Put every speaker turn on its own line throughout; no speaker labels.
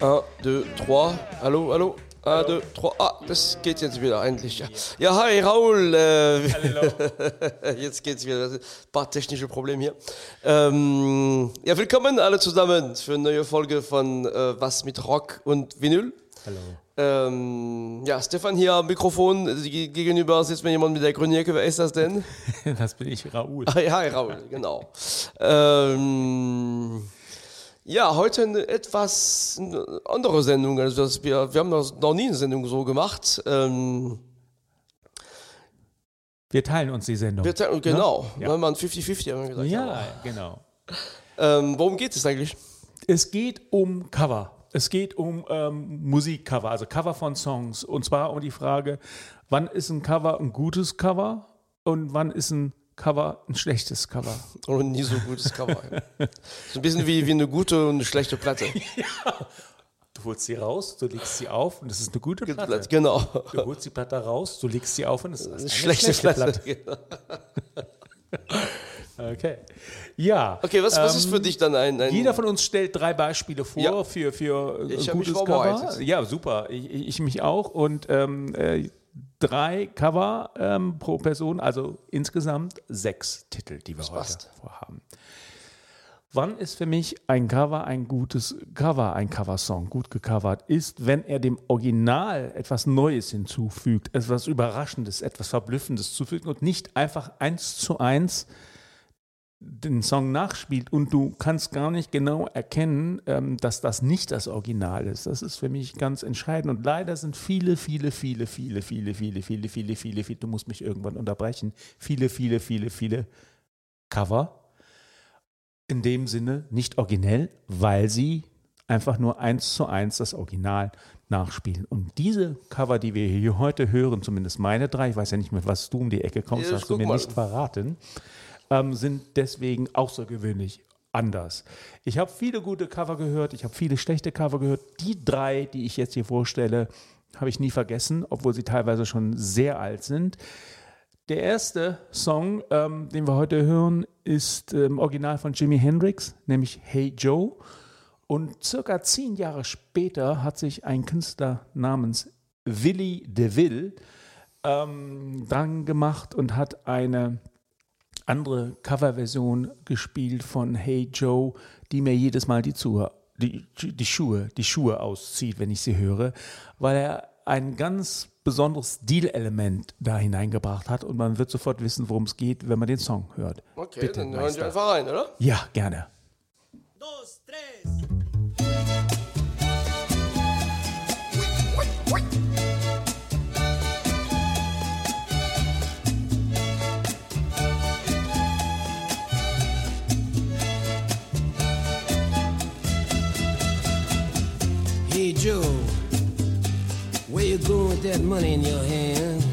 1, 2, 3. Hallo, hallo. 1, 2, 3. Ah, das geht jetzt wieder eigentlich. Ja, ja hi Raoul. Äh,
Hallo.
jetzt geht's wieder. Ein paar technische Probleme hier. Ähm, ja, willkommen alle zusammen für eine neue Folge von äh, Was mit Rock und Vinyl.
Hallo.
Ähm, ja, Stefan hier am Mikrofon. Ge- Gegenüber sitzt mir jemand mit der grünen Jacke. Wer ist das denn?
Das bin ich, Raoul.
Hi, hi Raoul, genau. Ähm, ja, heute eine etwas andere Sendung. Also das, wir, wir haben das noch nie eine Sendung so gemacht. Ähm,
Wir teilen uns die Sendung.
wir, teilen- genau,
Ja.
wenn man 50-50 haben wir gesagt.
ja, genau.
Ähm, worum geht es eigentlich?
Es geht um Cover. Es geht um ähm, Musikcover, also Cover von Songs. Und zwar um die Frage, wann ist ein Cover ein gutes Cover und wann ist ein Cover ein schlechtes Cover?
Oder nie so gutes Cover. ja. so ein bisschen wie, wie eine gute und eine schlechte Platte.
Du holst sie raus, du legst sie auf und das ist eine gute Platte.
Genau.
Du holst die Platte raus, du legst sie auf und es ist eine
Schlechte, Platte. Genau.
Okay. Ja.
Okay, was, was ist
ähm,
für dich dann ein. ein
Jeder von uns stellt drei Beispiele vor
Ja.
für, für äh,
Ich mich
gutes
vorbereitet.
Cover. Ja, super. Ich, ich ich mich auch. Und ähm, äh, drei Cover ähm, pro Person, also insgesamt sechs Titel, die wir heute
passt.
vorhaben. Wann ist für mich ein Cover ein gutes Cover, ein Coversong, gut gecovert, ist, wenn er dem Original etwas Neues hinzufügt, etwas Überraschendes, etwas Verblüffendes zufügt und nicht einfach eins zu eins den Song nachspielt und du kannst gar nicht genau erkennen, ähm, dass das nicht das Original ist. Das ist für mich ganz entscheidend. Und leider sind viele, viele, viele, viele, viele, viele, viele, viele, viele, viele, du musst mich irgendwann unterbrechen, viele, viele, viele, viele Cover in dem Sinne nicht originell, weil sie einfach nur eins zu eins das Original nachspielen. Und diese Cover, die wir hier heute hören, zumindest meine drei, ich weiß ja nicht, mit was du um die Ecke kommst,
Ja,
hast du mir
mal.
nicht verraten, ähm, sind deswegen außergewöhnlich anders. Ich habe viele gute Cover gehört, ich habe viele schlechte Cover gehört. Die drei, die ich jetzt hier vorstelle, habe ich nie vergessen, obwohl sie teilweise schon sehr alt sind. Der erste Song, ähm, den wir heute hören, ist ähm, original von Jimi Hendrix, nämlich Hey Joe. Und circa zehn Jahre später hat sich ein Künstler namens Willy DeVille ähm, dran gemacht und hat eine andere Coverversion gespielt von Hey Joe, die mir jedes Mal die, Zuh die, die, Schuhe, die Schuhe auszieht, wenn ich sie höre, weil er ein ganz besonderes Stilelement da hineingebracht hat und man wird sofort wissen, worum es geht, wenn man den Song hört.
Okay,
Bitte,
dann hören wir
Meister.
einfach rein, oder?
Ja, gerne.
Hey Joe, where you going with that money in your hand?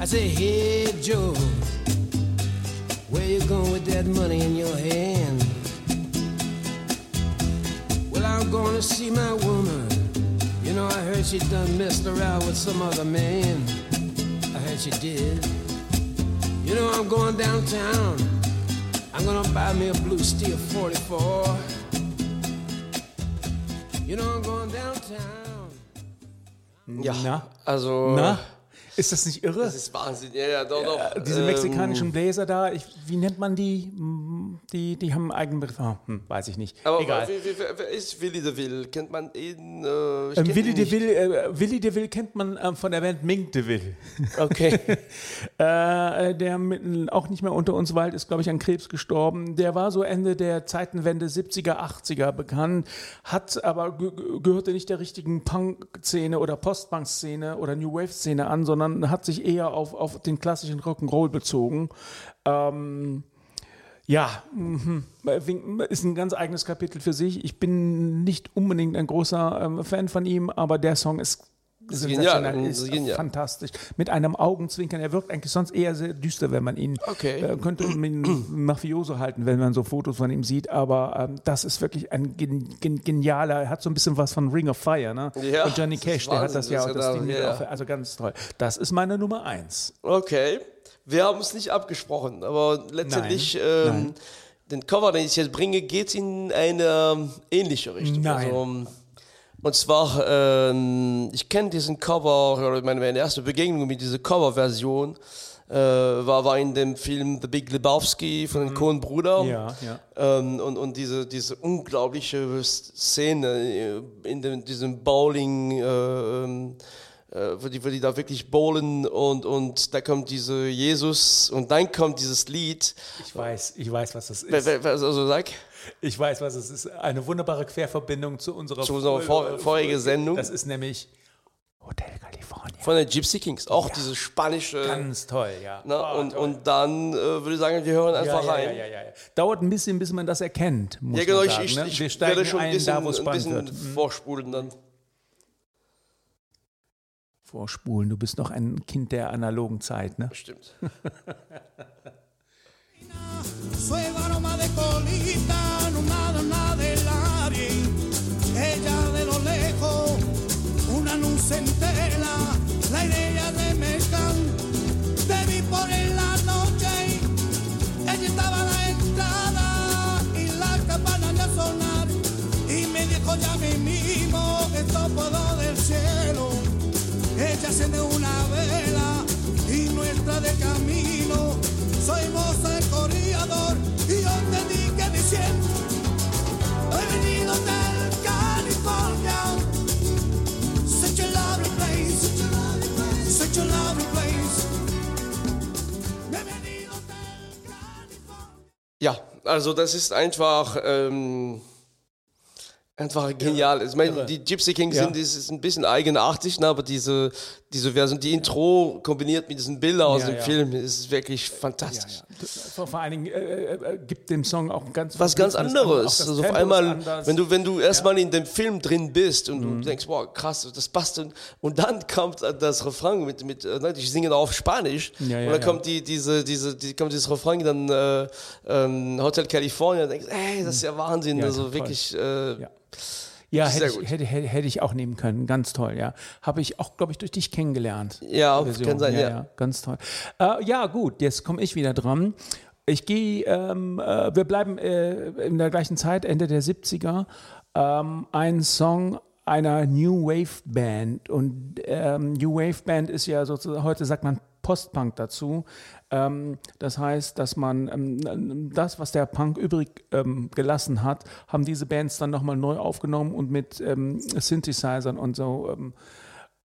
I say, hey Joe, where you going with that money in your hand? Well, I'm going to see my woman. You know, I heard she done messed around with some other man. I heard she did. You know, I'm going downtown. I'm gonna buy me a blue steel 44. You know I'm going downtown.
Ja.
Na?
Also.
Na, ist das nicht irre?
Das ist Wahnsinn. Ja, ja, doch, doch.
Äh, Diese
Ähm,
mexikanischen Bläser da, ich, wie nennt man die? Hm, Die, die haben einen eigenen Begriff. Ah, hm, weiß ich nicht.
Aber
Egal.
Wer, wer, wer ist Willy DeVille? Kennt man ihn? Äh,
Ähm, Willy
ihn nicht.
DeVille, äh, Willy DeVille kennt man ähm, von der Band Mink DeVille.
Okay.
äh, der mit, auch nicht mehr unter uns weilt, ist, glaube ich, an Krebs gestorben. Der war so Ende der Zeitenwende 70er, 80er bekannt, hat aber ge ge- gehörte nicht der richtigen Punk-Szene oder Post-Punk-Szene oder New Wave-Szene an, sondern hat sich eher auf, auf den klassischen Rock'n'Roll bezogen. Ähm, ja, mhm. ist ein ganz eigenes Kapitel für sich. Ich bin nicht unbedingt ein großer ähm, Fan von ihm, aber der Song ist sensationell,
genial,
ist
ist genial.
fantastisch. Mit einem Augenzwinkern. Er wirkt eigentlich sonst eher sehr düster, wenn man ihn
Okay.
äh, könnte ihn Mafioso halten, wenn man so Fotos von ihm sieht. Aber ähm, das ist wirklich ein gen gen genialer. Er hat so ein bisschen was von Ring of Fire, ne?
Ja,
und Johnny Cash, der hat das ja auch das Ding
ja,
auf. Also ganz toll. Das ist meine Nummer eins.
Okay. Wir haben es nicht abgesprochen, aber letztendlich
Nein,
ähm,
nein.
den Cover, den ich jetzt bringe, geht in eine ähnliche Richtung.
Nein.
Also, und zwar, ähm, ich kenne diesen Cover, oder meine, meine erste Begegnung mit dieser Coverversion äh, war, war in dem Film The Big Lebowski von den.
Mhm. Ja, ja.
Ähm, und, und diese, diese unglaubliche Szene äh, in dem, diesem Bowling, äh, ähm, äh, wo, die, wo die da wirklich bowlen und, und da kommt diese Jesus und dann kommt dieses Lied.
Ich weiß, ich weiß, was das ist.
Also sag,
Ich weiß, was es ist. Eine wunderbare Querverbindung zu unserer,
Zu unserer vor- vorigen Sendung.
Das ist nämlich Hotel California.
von den Gypsy Kings, auch diese spanische.
Ganz toll, ja.
Na,
Oh,
und,
toll.
und dann äh, würde ich sagen, wir hören
ja,
einfach
ja,
rein.
ja, ja, ja, ja. Dauert ein bisschen, bis man das erkennt.
Ja, genau, ich, ich,
ne?
ich werde schon ein bisschen,
da,
ein bisschen.
Mhm.
vorspulen dann.
Vorspulen, du bist noch ein Kind der analogen Zeit, ne?
Stimmt.
Y la campana de sonar. Y me dijo ya mismo, esto puedo del cielo. Ella enciende una vela y nuestra de camino. Soy moza el corredor y yo te dije diciendo, he venido del California. Such a lovely place, such a lovely place.
Ja, also das ist einfach, ähm, einfach genial. Ich meine, die Gypsy Kings
Ja.
sind das ist ein bisschen eigenartig, ne, aber diese, diese Version, die Intro kombiniert mit diesen Bildern aus
Ja,
dem
ja.
Film, ist wirklich fantastisch.
Vor, vor allen Dingen äh, äh, gibt dem Song auch ganz
Was ganz anderes. Also auf einmal, wenn du, wenn du erstmal in dem Film drin bist und
Mhm.
du denkst, wow, krass, das passt. Und, und dann kommt das Refrain mit, mit äh, ne, die singen auf Spanisch.
Ja, ja,
und dann
ja.
kommt die, diese, diese, die, kommt dieses Refrain dann äh, ähm, Hotel California und denkst, ey, das ist ja Wahnsinn.
Ja,
also
toll.
wirklich, äh,
Ja. Hätte ich, hätte, hätte, hätte ich auch nehmen können. Ganz toll, ja. Habe ich auch, glaube ich, durch dich kennengelernt.
Ja,
Version.
kann sein,
ja,
ja.
ja. Ganz toll. Äh, ja, gut, jetzt komme ich wieder dran. Ich gehe, ähm, äh, wir bleiben äh, in der gleichen Zeit, Ende der 70er. Ähm, ein Song einer New Wave Band. Und ähm, New Wave Band ist ja sozusagen, heute sagt man Postpunk dazu. Ähm, das heißt, dass man ähm, das, was der Punk übrig ähm, gelassen hat, haben diese Bands dann nochmal neu aufgenommen und mit ähm, Synthesizern und so ähm,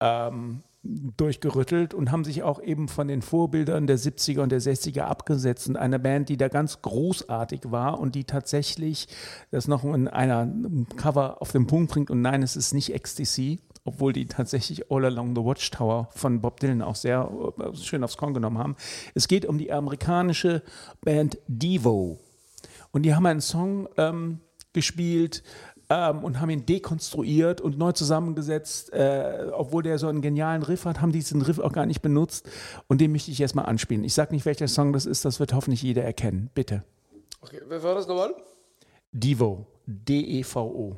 ähm, durchgerüttelt und haben sich auch eben von den Vorbildern der 70er und der 60er abgesetzt. Und eine Band, die da ganz großartig war und die tatsächlich das noch in einer Cover auf den Punkt bringt. Und nein, es ist nicht Ecstasy, obwohl die tatsächlich All Along the Watchtower von Bob Dylan auch sehr äh, schön aufs Korn genommen haben. Es geht um die amerikanische Band Devo. Und die haben einen Song ähm, gespielt ähm, und haben ihn dekonstruiert und neu zusammengesetzt. Äh, obwohl der so einen genialen Riff hat, haben die diesen Riff auch gar nicht benutzt. Und den möchte ich jetzt mal anspielen. Ich sage nicht, welcher Song das ist, das wird hoffentlich jeder erkennen. Bitte.
okay, wer war das nochmal?
Devo. D-E-V-O.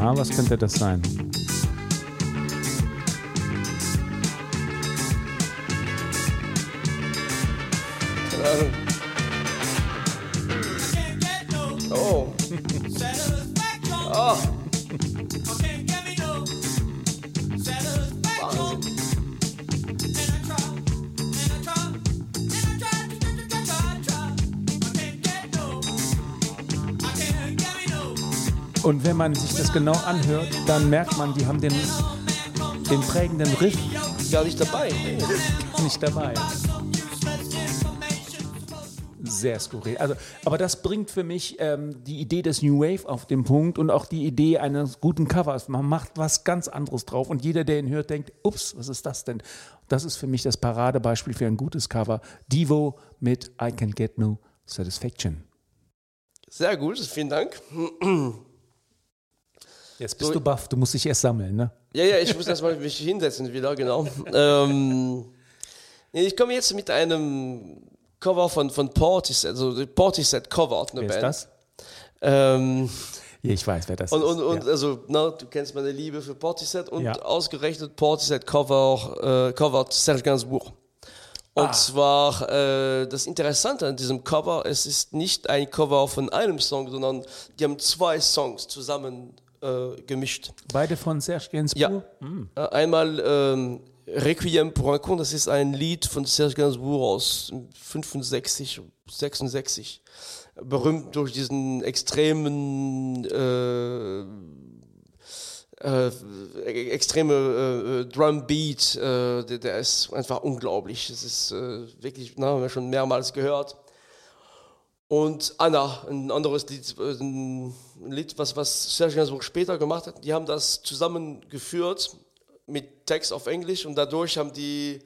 Na, was könnte das sein?
Oh,
Und wenn man sich das genau anhört, dann merkt man, die haben den, den prägenden Riff
gar nicht dabei.
nicht dabei. Sehr skurril. Also, aber das bringt für mich ähm, die Idee des New Wave auf den Punkt und auch die Idee eines guten Covers. Man macht was ganz anderes drauf und jeder, der ihn hört, denkt, ups, was ist das denn? Das ist für mich das Paradebeispiel für ein gutes Cover. Divo mit I Can Get No Satisfaction.
Sehr gut, vielen Dank.
Jetzt bist du baff, du musst dich erst sammeln, ne?
Ja, ja, ich muss erstmal mich hinsetzen wieder, genau. ähm, ich komme jetzt mit einem Cover von, von Portishead, also Portishead covert eine
Wer ist
Band.
das?
Ähm,
Ja, ich weiß, wer das
Und,
ist.
und, und
ja.
also, na, du kennst meine Liebe für Portishead und
Ja.
ausgerechnet Portishead cover, äh, covert Serge Gainsbourg. Und
Ah.
zwar, äh, das Interessante an diesem Cover, es ist nicht ein Cover von einem Song, sondern die haben zwei Songs zusammen äh, gemischt.
Beide von Serge Gainsbourg?
Ja. Äh, Einmal ähm, Requiem pour un con, das ist ein Lied von Serge Gainsbourg aus 65, 66. Berühmt durch diesen extremen, äh, äh, extreme äh, Drumbeat, äh, der, der ist einfach unglaublich. Es ist äh, wirklich, na, haben wir schon mehrmals gehört. Und Anna, ein anderes Lied, ein Lied, was, was Serge Gainsbourg später gemacht hat, die haben das zusammengeführt mit Text auf Englisch und dadurch haben die,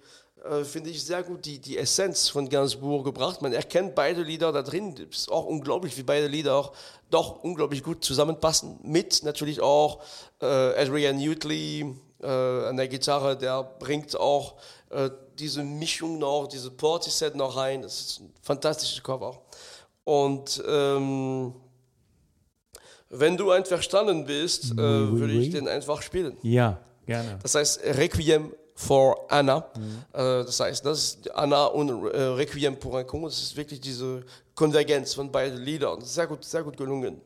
äh, finde ich, sehr gut die, die Essenz von Gainsbourg gebracht. Man erkennt beide Lieder da drin. Es ist auch unglaublich, wie beide Lieder auch doch unglaublich gut zusammenpassen. Mit natürlich auch äh, Adrian Utley äh, an der Gitarre, der bringt auch äh, diese Mischung noch, diese Portishead noch rein. Das ist ein fantastisches Cover. Und ähm, wenn du einverstanden bist, äh, würde ich den einfach spielen.
Ja, gerne.
Das heißt Requiem for Anna.
Mhm.
Äh, das heißt, das ist Anna und äh, Requiem pour un con. Das ist wirklich diese Konvergenz von beiden Liedern. Sehr gut, sehr gut gelungen.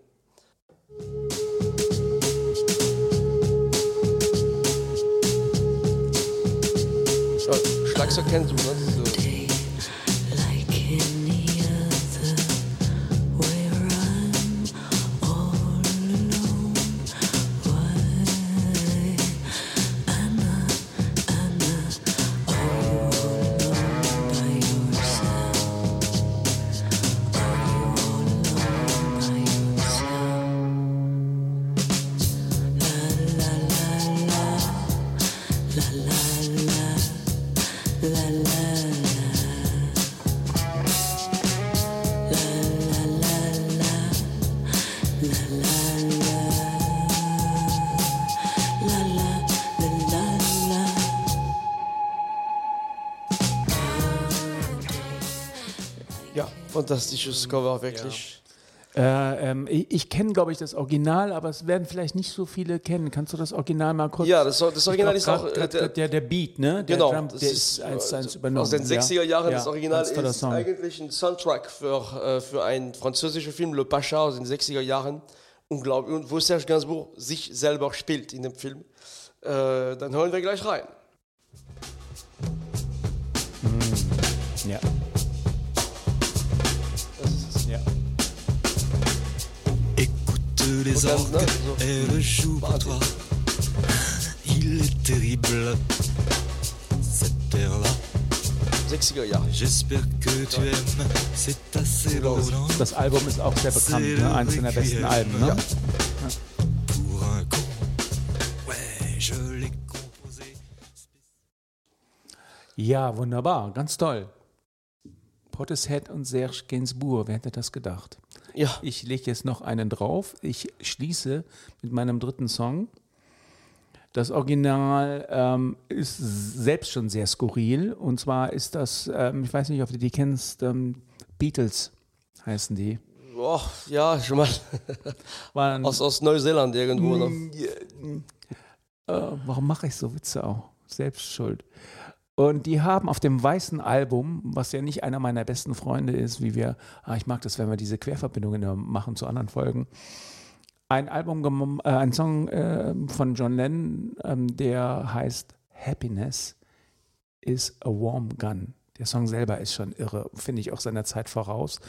Schlagzeug kennst du, ne? Fantastisches Cover, wirklich.
Äh, ähm, ich ich kenne, glaube ich, das Original, aber es werden vielleicht nicht so viele kennen. Kannst du das Original mal kurz?
Ja, das, das Original
Ich
ist
glaub,
auch.
grad-
äh,
grad- der, der Beat, ne? Der
Genau,
Drum,
das
der
ist
ist eins zu eins
äh,
übernommen.
aus den
ja.
60er Jahren.
Ja,
das Original ist
Song.
eigentlich ein Soundtrack für, äh, für einen französischen Film, Le Pacha aus den 60er Jahren. Unglaublich. Und wo Serge Gainsbourg sich selber spielt in dem Film. Äh, dann hören wir gleich rein.
Ja.
Écoute les elle joue pour toi. Il est terrible, cette terre-là.
60er Jahre.
J'espère que tu aimes, c'est assez
Das Album ist auch sehr bekannt, ne? eins seiner besten Alben. Ne?
composé.
Ja, wunderbar, ganz toll. Portishead und Serge Gainsbourg, wer hätte das gedacht?
Ja,
Ich lege jetzt noch einen drauf. Ich schließe mit meinem dritten Song. Das Original ähm, ist selbst schon sehr skurril. Und zwar ist das, ähm, ich weiß nicht, ob du die kennst, ähm, Beatles heißen die.
oh, ja, schon mal
Waren,
aus, aus Neuseeland irgendwo. Ne?
äh, warum mache ich so Witze auch? Selbst schuld. Und die haben auf dem weißen Album, was ja nicht einer meiner besten Freunde ist, wie wir, ah, ich mag das, wenn wir diese Querverbindungen machen zu anderen Folgen, ein Album, äh, ein Song äh, von John Lennon, ähm, der heißt Happiness is a Warm Gun. Der Song selber ist schon irre, finde ich auch seiner Zeit voraus.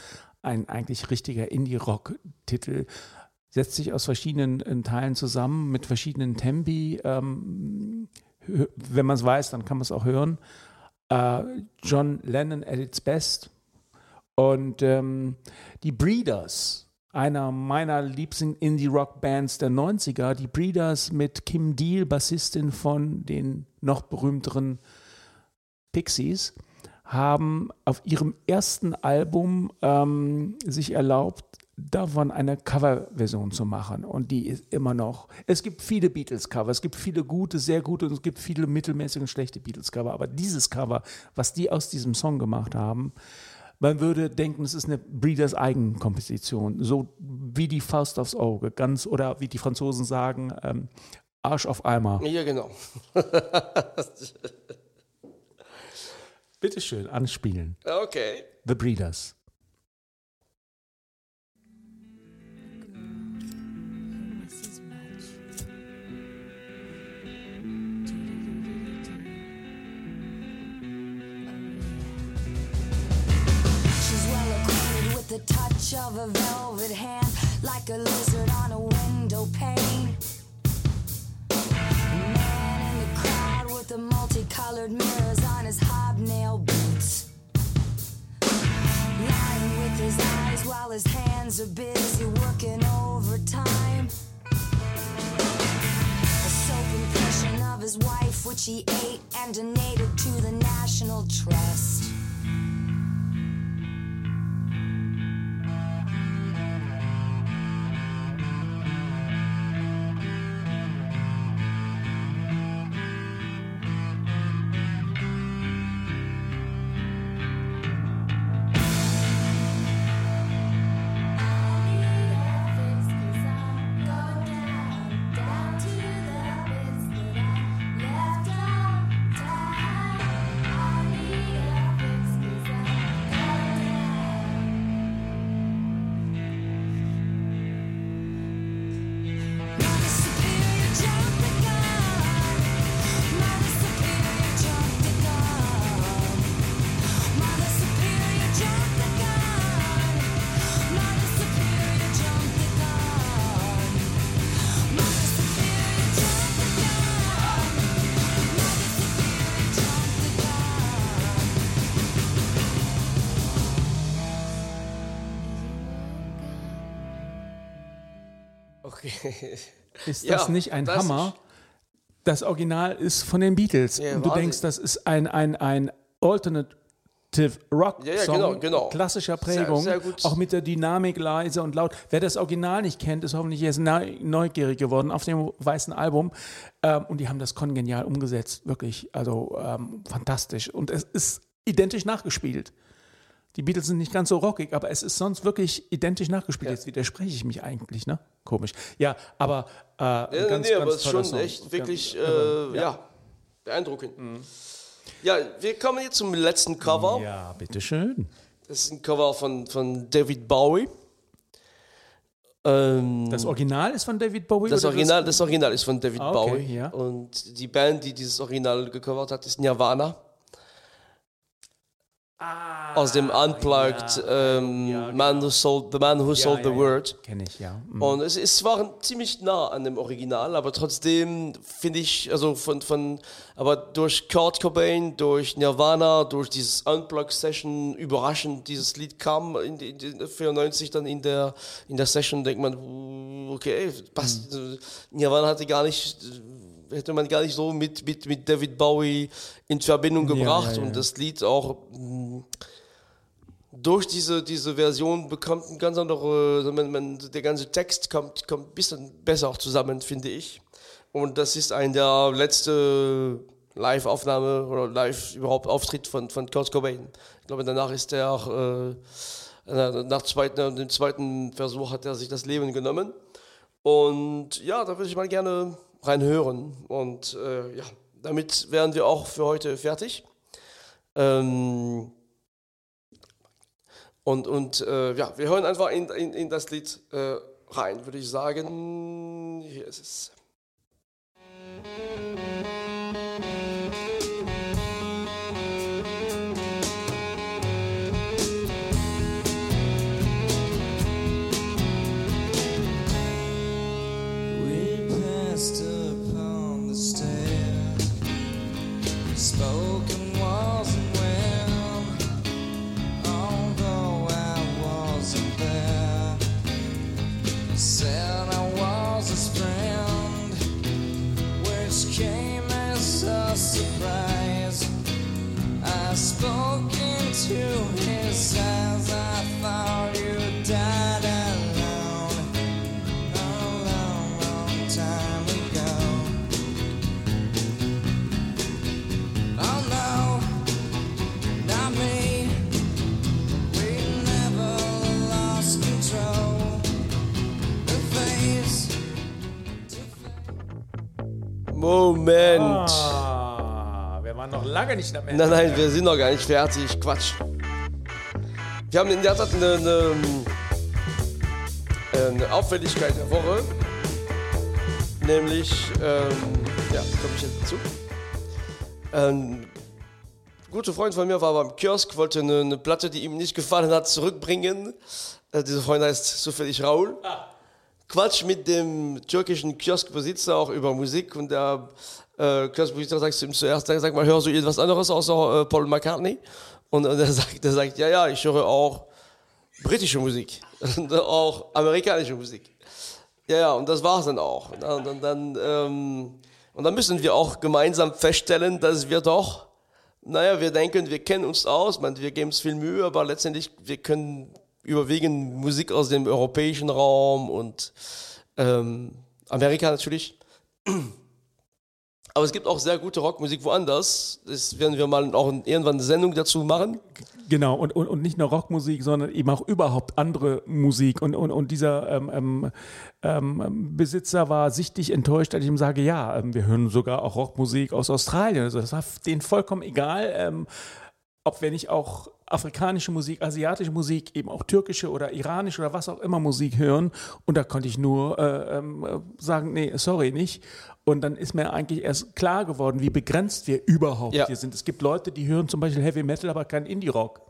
Ein eigentlich richtiger Indie-Rock-Titel. Setzt sich aus verschiedenen äh, Teilen zusammen mit verschiedenen Tempi. Ähm, wenn man es weiß, dann kann man es auch hören. Äh, John Lennon at its best. Und ähm, die Breeders, einer meiner liebsten Indie-Rock-Bands der 90er, die Breeders mit Kim Deal, Bassistin von den noch berühmteren Pixies, haben auf ihrem ersten Album ähm, sich erlaubt, davon eine Coverversion zu machen. Und die ist immer noch. Es gibt viele Beatles-Cover, es gibt viele gute, sehr gute und es gibt viele mittelmäßige und schlechte Beatles-Cover. Aber dieses Cover, was die aus diesem Song gemacht haben, Man würde denken, es ist eine Breeders Eigenkomposition, so wie die Faust aufs Auge, ganz oder wie die Franzosen sagen, ähm, Arsch auf Eimer.
Ja, genau.
Bitteschön, anspielen.
Okay.
The Breeders.
Of a velvet hand, like a lizard on a window pane. Man in the crowd with the multicolored mirrors on his hobnail boots. Lying with his eyes while his hands are busy working overtime. A soap impression of his wife, which he ate and donated to the National Trust.
Ist
Ja,
das nicht ein
das
Hammer? Das Original ist von den Beatles.
Ja,
Und du denkst, das ist ein, ein, ein Alternative Rock
Ja, ja,
Song
genau, genau.
klassischer
Sehr-
Prägung,
sehr gut.
auch mit der Dynamik leise und laut. Wer das Original nicht kennt, ist hoffentlich jetzt neu- neugierig geworden auf dem weißen Album. Ähm, und die haben das kongenial umgesetzt, wirklich, also ähm, fantastisch. Und es ist identisch nachgespielt. Die Beatles sind nicht ganz so rockig, aber es ist sonst wirklich identisch nachgespielt. Jetzt widerspreche ich mich eigentlich, ne? Komisch. Ja, aber äh,
Ja,
ganz,
nee, aber
ganz
es ist schon
Song.
echt wirklich,
Ganz-
äh, ja. beeindruckend. Ja, wir kommen jetzt zum letzten Cover.
Ja, bitteschön.
Das ist ein Cover von, von David Bowie. Ähm,
Das Original ist von David Bowie?
das, Original, das Original ist von David
Ah, okay,
Bowie.
ja.
Und die Band, die dieses Original gecovert hat, ist Nirvana. Aus dem Unplugged ähm,
ja.
Man Who Sold, The Man Who Sold the Word.
Kenne ich, ja. Mhm.
Und es ist zwar ziemlich nah an dem Original, aber trotzdem finde ich, also von, von, aber durch Kurt Cobain, durch Nirvana, durch dieses Unplugged-Session überraschend dieses Lied kam in, in, die 94 dann in der, in der Session, denkt man, okay, passt,
Mhm.
Nirvana hatte gar nicht, hätte man gar nicht so mit, mit, mit David Bowie in Verbindung
Ja,
gebracht
ja, ja.
und das Lied auch, mh, durch diese, diese Version bekommt ein ganz andere, also man, man, der ganze Text kommt, kommt ein bisschen besser auch zusammen, finde ich. Und das ist ein der letzte Live-Aufnahme oder live überhaupt Auftritt von, von Kurt Cobain. Ich glaube, danach ist er auch, äh, nach, zweiten, dem zweiten Versuch hat er sich das Leben genommen. Und ja, da würde ich mal gerne reinhören. Und äh, ja, damit wären wir auch für heute fertig. Ähm, und, und äh, ja, wir hören einfach in, in, in das Lied äh, rein, würde ich sagen. Hier ist es. Moment.
Ah, wir waren noch lange nicht am Ende.
Nein, nein, wir sind noch gar nicht fertig. Quatsch. Wir haben in der Tat eine, eine, eine Auffälligkeit der Woche. Nämlich, ähm, ja, komme ich jetzt dazu. Ein guter Freund von mir war beim Kiosk, wollte eine, eine Platte, die ihm nicht gefallen hat, zurückbringen. Äh, dieser Freund heißt zufällig Raul. Quatsch mit dem türkischen Kioskbesitzer auch über Musik und der äh, Kioskbesitzer sagt zu ihm zuerst, sag, mal, hörst du irgendwas anderes außer äh, Paul McCartney? Und, und er, sagt, er sagt, ja, ja, ich höre auch britische Musik und auch amerikanische Musik. Ja, ja, und das war's dann auch. Und dann, dann, dann, ähm, und dann müssen wir auch gemeinsam feststellen, dass wir doch, naja, wir denken, wir kennen uns aus, man, wir geben uns viel Mühe, aber letztendlich, wir können überwiegend Musik aus dem europäischen Raum und ähm, Amerika natürlich. Aber es gibt auch sehr gute Rockmusik woanders. Das werden wir mal auch irgendwann eine Sendung dazu machen.
Genau, und, und, und nicht nur Rockmusik, sondern eben auch überhaupt andere Musik. Und, und, und dieser ähm, ähm, ähm, Besitzer war sichtlich enttäuscht, als ich ihm sage, ja, ähm, wir hören sogar auch Rockmusik aus Australien. Also das war denen vollkommen egal, ähm, ob wir nicht auch afrikanische Musik, asiatische Musik, eben auch türkische oder iranische oder was auch immer Musik hören. Und da konnte ich nur äh, ähm, äh, sagen, nee, sorry, nicht. Und dann ist mir eigentlich erst klar geworden, wie begrenzt wir überhaupt
Ja.
hier sind. Es gibt Leute, die hören zum Beispiel Heavy Metal, aber kein Indie-Rock.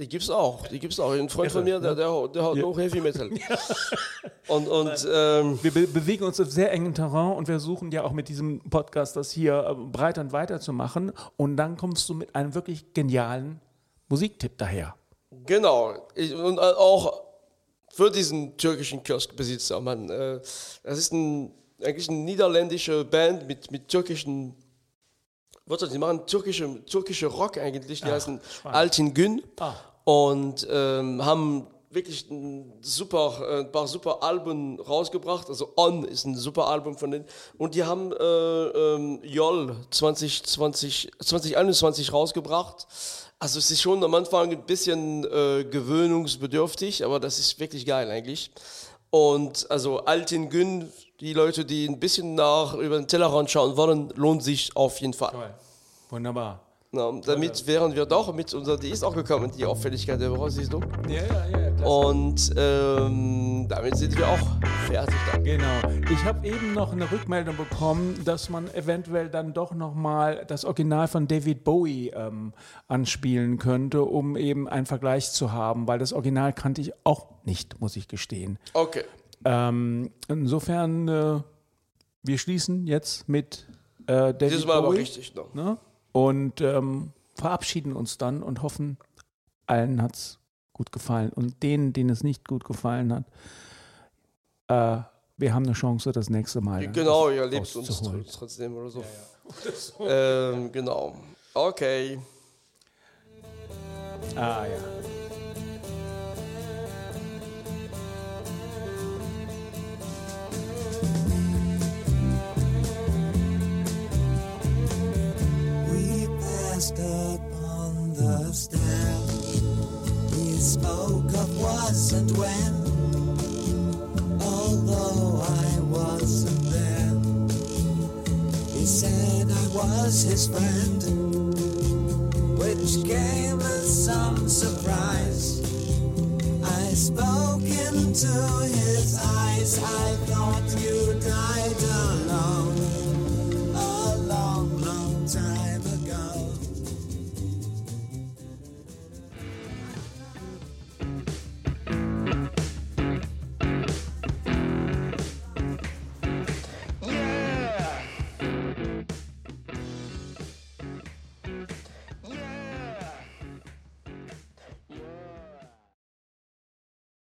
Die gibt's auch. Die gibt's auch. Ein Freund von mir, der, der, der hat auch Heavy Metal. Und, und ähm,
Wir be bewegen uns auf sehr engem Terrain und wir suchen ja auch mit diesem Podcast das hier äh, breiter und weiter zu machen. Und dann kommst du mit einem wirklich genialen Musiktipp daher.
Genau. Ich, und äh, auch für diesen türkischen Kioskbesitzer. Man, äh, das ist ein, eigentlich eine niederländische Band mit, mit türkischen Wörtern. Die machen türkische, türkische Rock eigentlich. Die heißen Altin Gün.
Ah.
Und ähm, haben wirklich ein super, äh, ein paar super Alben rausgebracht. Also On ist ein super Album von denen. Und die haben äh, ähm, Jol 2020, 2021 rausgebracht. Also es ist schon am Anfang ein bisschen äh, gewöhnungsbedürftig, aber das ist wirklich geil eigentlich. Und also Altin Gün, die Leute, die ein bisschen nach über den Tellerrand schauen wollen, lohnt sich auf jeden Fall.
Wunderbar.
Na, damit wären wir doch mit unserer, die ist auch gekommen, die Auffälligkeit der Woche, siehst du?
Ja, ja, ja. Klasse.
Und ähm, damit sind wir auch fertig dann.
Genau. Ich habe eben noch eine Rückmeldung bekommen, dass man eventuell dann doch noch mal das Original von David Bowie ähm, anspielen könnte, um eben einen Vergleich zu haben, weil das Original kannte ich auch nicht, muss ich gestehen.
Okay.
Ähm, insofern, äh, wir schließen jetzt mit äh, David
Dieses Mal aber
Bowie
richtig noch.
ne? Und ähm, verabschieden uns dann und hoffen, allen hat es gut gefallen. Und denen, denen es nicht gut gefallen hat, äh, wir haben eine Chance, das nächste Mal.
Genau, ihr liebt uns trotzdem oder so. Ähm, genau. Okay.
Ah ja.
Passed up on the stair. We spoke of was and when, although I wasn't there. He said I was his friend, which came as some surprise. I spoke into his eyes. I thought you died.